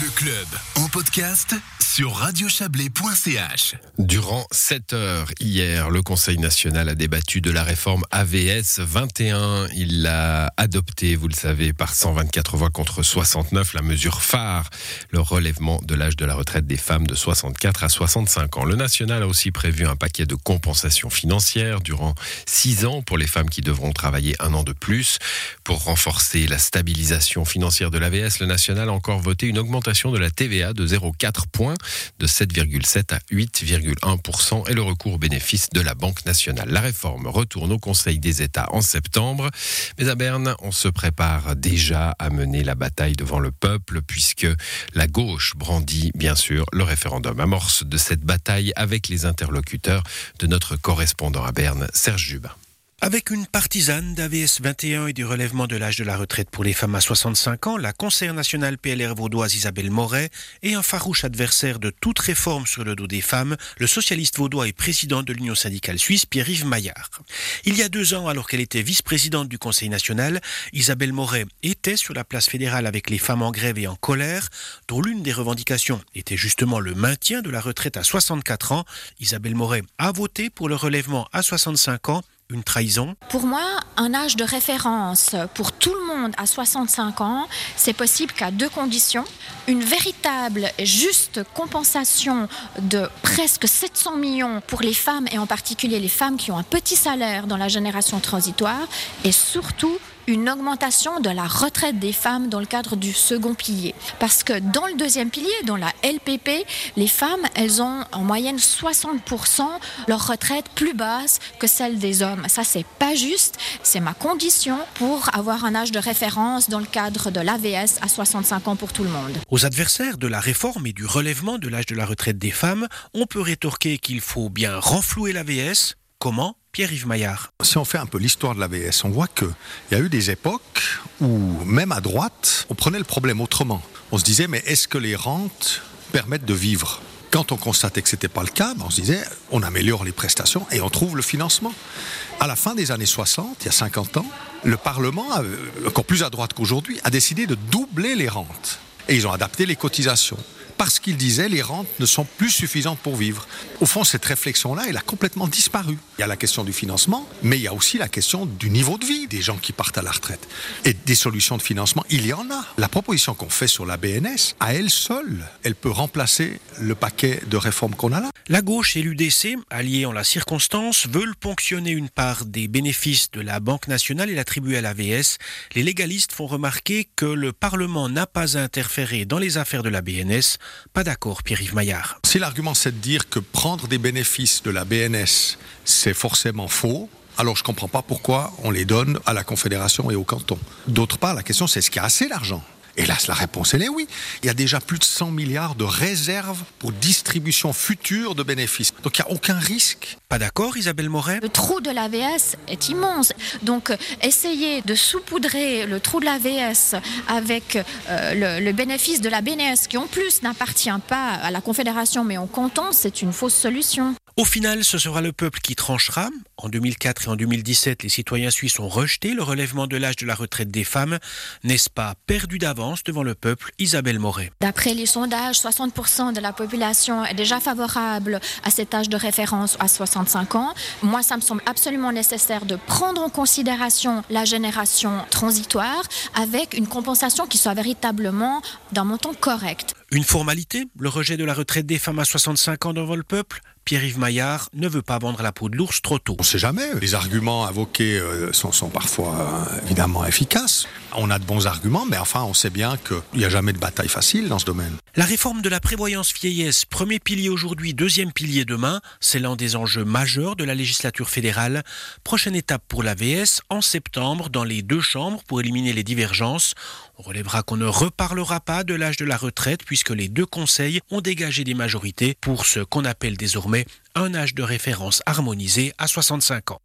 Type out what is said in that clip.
Le club en podcast sur radiochablais.ch. Durant 7 heures hier, le Conseil national a débattu de la réforme AVS 21. Il l'a adopté, vous le savez, par 124 voix contre 69, la mesure phare, le relèvement de l'âge de la retraite des femmes de 64 à 65 ans. Le national a aussi prévu un paquet de compensations financières durant 6 ans pour les femmes qui devront travailler un an de plus. Pour renforcer la stabilisation financière de l'AVS, le national a encore voté une augmentation de la TVA de 0,4 points, de 7,7 à 8,1% et le recours au bénéfice de la Banque nationale. La réforme retourne au Conseil des États en septembre. Mais à Berne, on se prépare déjà à mener la bataille devant le peuple puisque la gauche brandit bien sûr le référendum. Amorce de cette bataille avec les interlocuteurs de notre correspondant à Berne, Serge Jubin. Avec une partisane d'AVS 21 et du relèvement de l'âge de la retraite pour les femmes à 65 ans, la conseillère nationale PLR vaudoise Isabelle Moret et un farouche adversaire de toute réforme sur le dos des femmes, le socialiste vaudois et président de l'Union syndicale suisse Pierre-Yves Maillard. Il y a deux ans, alors qu'elle était vice-présidente du Conseil national, Isabelle Moret était sur la place fédérale avec les femmes en grève et en colère, dont l'une des revendications était justement le maintien de la retraite à 64 ans. Isabelle Moret a voté pour le relèvement à 65 ans Pour moi, un âge de référence pour tout le monde à 65 ans, c'est possible qu'à deux conditions. Une véritable et juste compensation de presque 700 millions pour les femmes et en particulier les femmes qui ont un petit salaire dans la génération transitoire et surtout une augmentation de la retraite des femmes dans le cadre du second pilier. Parce que dans le deuxième pilier, dans la LPP, les femmes, elles ont en moyenne 60% leur retraite plus basse que celle des hommes. Ça, c'est pas juste. C'est ma condition pour avoir un âge de référence dans le cadre de l'AVS à 65 ans pour tout le monde. Aux adversaires de la réforme et du relèvement de l'âge de la retraite des femmes, on peut rétorquer qu'il faut bien renflouer l'AVS. Comment? Pierre-Yves Maillard. Si on fait un peu l'histoire de l'AVS, on voit qu'il y a eu des époques où, même à droite, on prenait le problème autrement. On se disait, mais est-ce que les rentes permettent de vivre? Quand on constatait que ce n'était pas le cas, ben, on se disait, on améliore les prestations et on trouve le financement. À la fin des années 60, il y a 50 ans, le Parlement, encore plus à droite qu'aujourd'hui, a décidé de doubler les rentes. Et ils ont adapté les cotisations parce qu'il disait les rentes ne sont plus suffisantes pour vivre. Au fond, cette réflexion-là, elle a complètement disparu. Il y a la question du financement, mais il y a aussi la question du niveau de vie des gens qui partent à la retraite. Et des solutions de financement, il y en a. La proposition qu'on fait sur la BNS, à elle seule, elle peut remplacer le paquet de réformes qu'on a là. La gauche et l'UDC, alliés en la circonstance, veulent ponctionner une part des bénéfices de la Banque nationale et l'attribuer à l'AVS. Les légalistes font remarquer que le Parlement n'a pas interféré dans les affaires de la BNS. Pas d'accord, Pierre-Yves Maillard. Si l'argument c'est de dire que prendre des bénéfices de la BNS, c'est forcément faux, alors je ne comprends pas pourquoi on les donne à la Confédération et au canton. D'autre part, la question c'est est-ce qu'il y a assez d'argent? Hélas, la réponse, elle est oui. Il y a déjà plus de 100 milliards de réserves pour distribution future de bénéfices. Donc il n'y a aucun risque. Pas d'accord, Isabelle Moret Le trou de l'AVS est immense. Donc essayer de saupoudrer le trou de l'AVS avec euh, le, le, bénéfice de la BNS, qui en plus n'appartient pas à la Confédération mais au canton, c'est une fausse solution. Au final, ce sera le peuple qui tranchera. En 2004 et en 2017, les citoyens suisses ont rejeté le relèvement de l'âge de la retraite des femmes. N'est-ce pas perdu d'avance devant le peuple Isabelle Moret? D'après les sondages, 60% de la population est déjà favorable à cet âge de référence à 65 ans. Moi, ça me semble absolument nécessaire de prendre en considération la génération transitoire avec une compensation qui soit véritablement d'un montant correct. Une formalité, le rejet de la retraite des femmes à 65 ans devant le peuple Pierre-Yves Maillard ne veut pas vendre la peau de l'ours trop tôt. On ne sait jamais. Les arguments invoqués euh, sont, sont, parfois euh, évidemment efficaces. On a de bons arguments, mais enfin, on sait bien qu'il n'y a jamais de bataille facile dans ce domaine. La réforme de la prévoyance vieillesse, premier pilier aujourd'hui, deuxième pilier demain, c'est l'un des enjeux majeurs de la législature fédérale. Prochaine étape pour l'AVS en septembre dans les deux chambres pour éliminer les divergences. On relèvera qu'on ne reparlera pas de l'âge de la retraite puisque les deux conseils ont dégagé des majorités pour ce qu'on appelle désormais un âge de référence harmonisé à 65 ans.